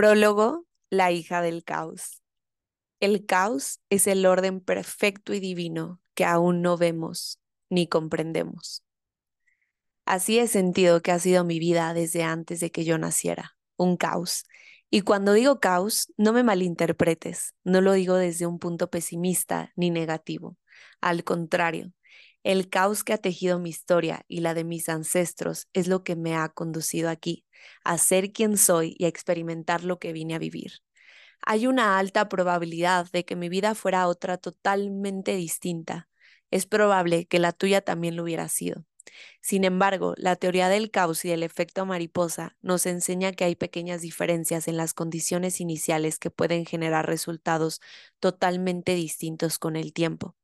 Prólogo, la hija del caos. El caos es el orden perfecto y divino que aún no vemos ni comprendemos. Así he sentido que ha sido mi vida desde antes de que yo naciera, un caos. Y cuando digo caos, no me malinterpretes, no lo digo desde un punto pesimista ni negativo. Al contrario, el caos que ha tejido mi historia y la de mis ancestros es lo que me ha conducido aquí, a ser quien soy y a experimentar lo que vine a vivir. Hay una alta probabilidad de que mi vida fuera otra totalmente distinta. Es probable que la tuya también lo hubiera sido. Sin embargo, la teoría del caos y del efecto mariposa nos enseña que hay pequeñas diferencias en las condiciones iniciales que pueden generar resultados totalmente distintos con el tiempo.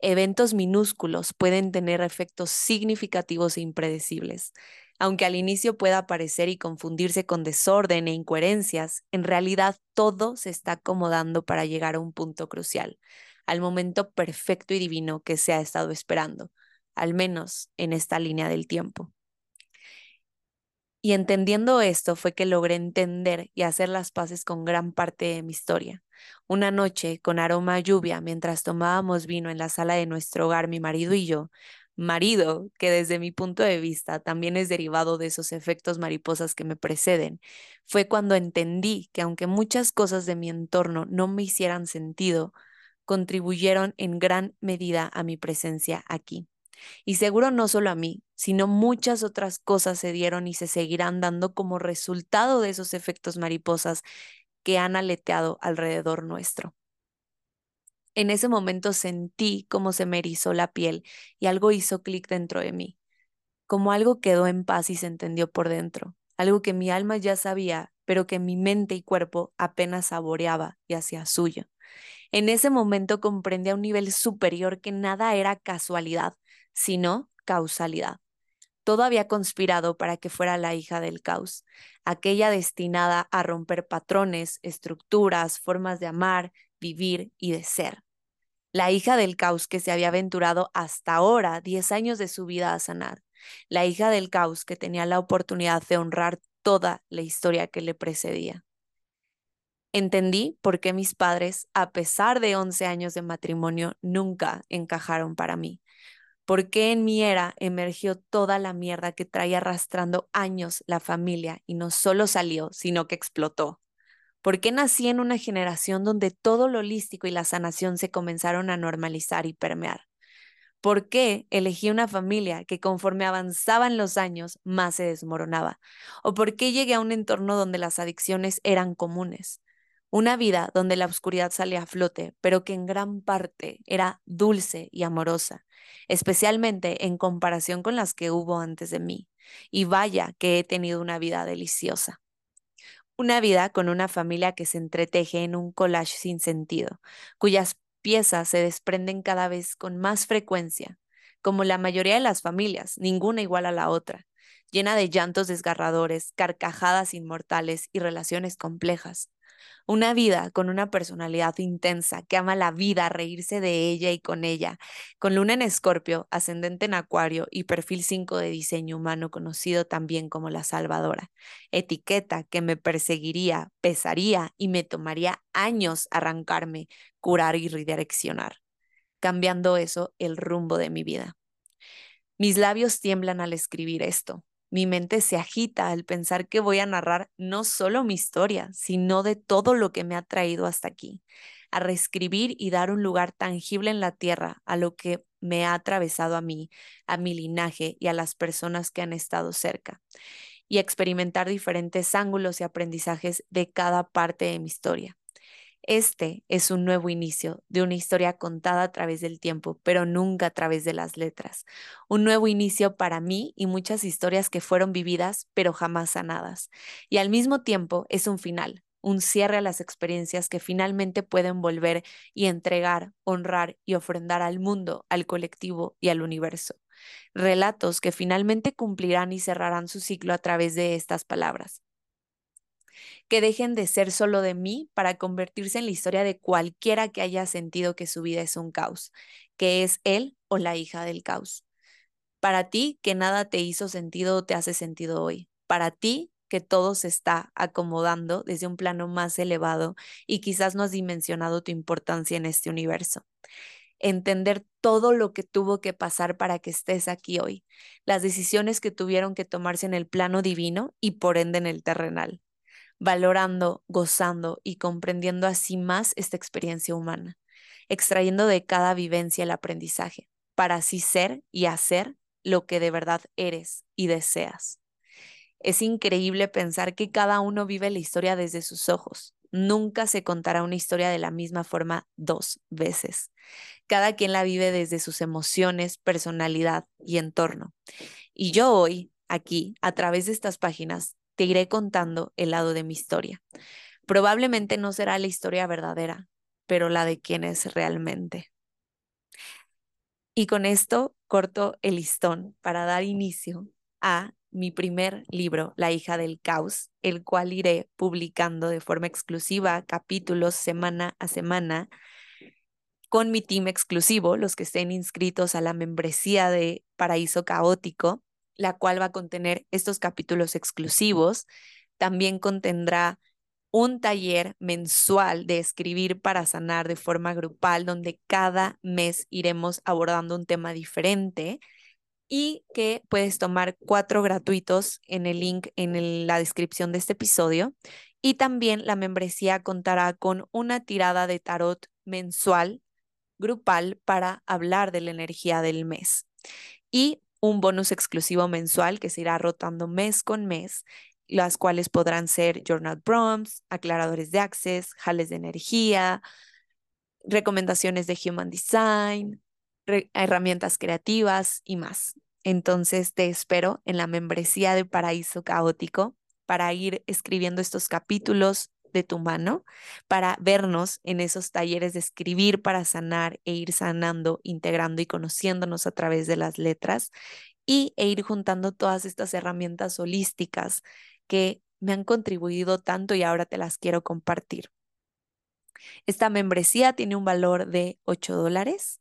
Eventos minúsculos pueden tener efectos significativos e impredecibles. Aunque al inicio pueda aparecer y confundirse con desorden e incoherencias, en realidad todo se está acomodando para llegar a un punto crucial, al momento perfecto y divino que se ha estado esperando, al menos en esta línea del tiempo. Y entendiendo esto fue que logré entender y hacer las paces con gran parte de mi historia. Una noche, con aroma a lluvia, mientras tomábamos vino en la sala de nuestro hogar, mi marido y yo, marido, que desde mi punto de vista también es derivado de esos efectos mariposas que me preceden, fue cuando entendí que aunque muchas cosas de mi entorno no me hicieran sentido, contribuyeron en gran medida a mi presencia aquí. Y seguro no solo a mí, sino muchas otras cosas se dieron y se seguirán dando como resultado de esos efectos mariposas que han aleteado alrededor nuestro. En ese momento sentí cómo se me erizó la piel y algo hizo clic dentro de mí, como algo quedó en paz y se entendió por dentro, algo que mi alma ya sabía, pero que mi mente y cuerpo apenas saboreaba y hacía suyo. En ese momento comprendí a un nivel superior que nada era casualidad, sino causalidad. Todo había conspirado para que fuera la hija del caos, aquella destinada a romper patrones, estructuras, formas de amar, vivir y de ser la hija del caos que se había aventurado hasta ahora diez años de su vida a sanar, la hija del caos que tenía la oportunidad de honrar toda la historia que le precedía. Entendí por qué mis padres, a pesar de once años de matrimonio, nunca encajaron para mí. Por qué en mi era emergió toda la mierda que traía arrastrando años la familia y no solo salió, sino que explotó. ¿Por qué nací en una generación donde todo lo holístico y la sanación se comenzaron a normalizar y permear? ¿Por qué elegí una familia que conforme avanzaban los años más se desmoronaba? ¿O por qué llegué a un entorno donde las adicciones eran comunes? Una vida donde la oscuridad salía a flote, pero que en gran parte era dulce y amorosa, especialmente en comparación con las que hubo antes de mí. Y vaya que he tenido una vida deliciosa. Una vida con una familia que se entreteje en un collage sin sentido, cuyas piezas se desprenden cada vez con más frecuencia, como la mayoría de las familias, ninguna igual a la otra, llena de llantos desgarradores, carcajadas inmortales y relaciones complejas. Una vida con una personalidad intensa que ama la vida, reírse de ella y con ella, con luna en escorpio, ascendente en acuario y perfil 5 de diseño humano conocido también como la salvadora. Etiqueta que me perseguiría, pesaría y me tomaría años arrancarme, curar y redireccionar, cambiando eso el rumbo de mi vida. Mis labios tiemblan al escribir esto, mi mente se agita al pensar que voy a narrar no solo mi historia, sino de todo lo que me ha traído hasta aquí, a reescribir y dar un lugar tangible en la tierra a lo que me ha atravesado a mí, a mi linaje y a las personas que han estado cerca, y experimentar diferentes ángulos y aprendizajes de cada parte de mi historia. Este es un nuevo inicio de una historia contada a través del tiempo, pero nunca a través de las letras. Un nuevo inicio para mí y muchas historias que fueron vividas, pero jamás sanadas. Y al mismo tiempo es un final, un cierre a las experiencias que finalmente pueden volver y entregar, honrar y ofrendar al mundo, al colectivo y al universo. Relatos que finalmente cumplirán y cerrarán su ciclo a través de estas palabras que dejen de ser solo de mí para convertirse en la historia de cualquiera que haya sentido que su vida es un caos, que es él o la hija del caos. Para ti que nada te hizo sentido o te hace sentido hoy. Para ti que todo se está acomodando desde un plano más elevado y quizás no has dimensionado tu importancia en este universo. Entender todo lo que tuvo que pasar para que estés aquí hoy, las decisiones que tuvieron que tomarse en el plano divino y por ende en el terrenal, valorando, gozando y comprendiendo así más esta experiencia humana, extrayendo de cada vivencia el aprendizaje, para así ser y hacer lo que de verdad eres y deseas. Es increíble pensar que cada uno vive la historia desde sus ojos. Nunca se contará una historia de la misma forma dos veces. Cada quien la vive desde sus emociones, personalidad y entorno. Y yo hoy, aquí, a través de estas páginas, te iré contando el lado de mi historia. Probablemente no será la historia verdadera, pero la de quién es realmente. Y con esto corto el listón para dar inicio a mi primer libro, La hija del caos, el cual iré publicando de forma exclusiva capítulos semana a semana con mi team exclusivo, los que estén inscritos a la membresía de Paraíso Caótico, la cual va a contener estos capítulos exclusivos. También contendrá un taller mensual de escribir para sanar de forma grupal, donde cada mes iremos abordando un tema diferente y que puedes tomar cuatro gratuitos en el link en la descripción de este episodio. Y también la membresía contará con una tirada de tarot mensual, grupal, para hablar de la energía del mes. Y un bonus exclusivo mensual que se irá rotando mes con mes, las cuales podrán ser journal prompts, aclaradores de access, jales de energía, recomendaciones de human design, herramientas creativas y más. Entonces te espero en la membresía de Paraíso Caótico para ir escribiendo estos capítulos de tu mano, para vernos en esos talleres de escribir para sanar e ir sanando, integrando y conociéndonos a través de las letras y e ir juntando todas estas herramientas holísticas que me han contribuido tanto y ahora te las quiero compartir. Esta membresía tiene un valor de 8 dólares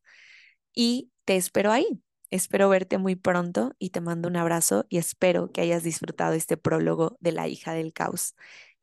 y te espero ahí. Espero verte muy pronto y te mando un abrazo y espero que hayas disfrutado este prólogo de la hija del caos.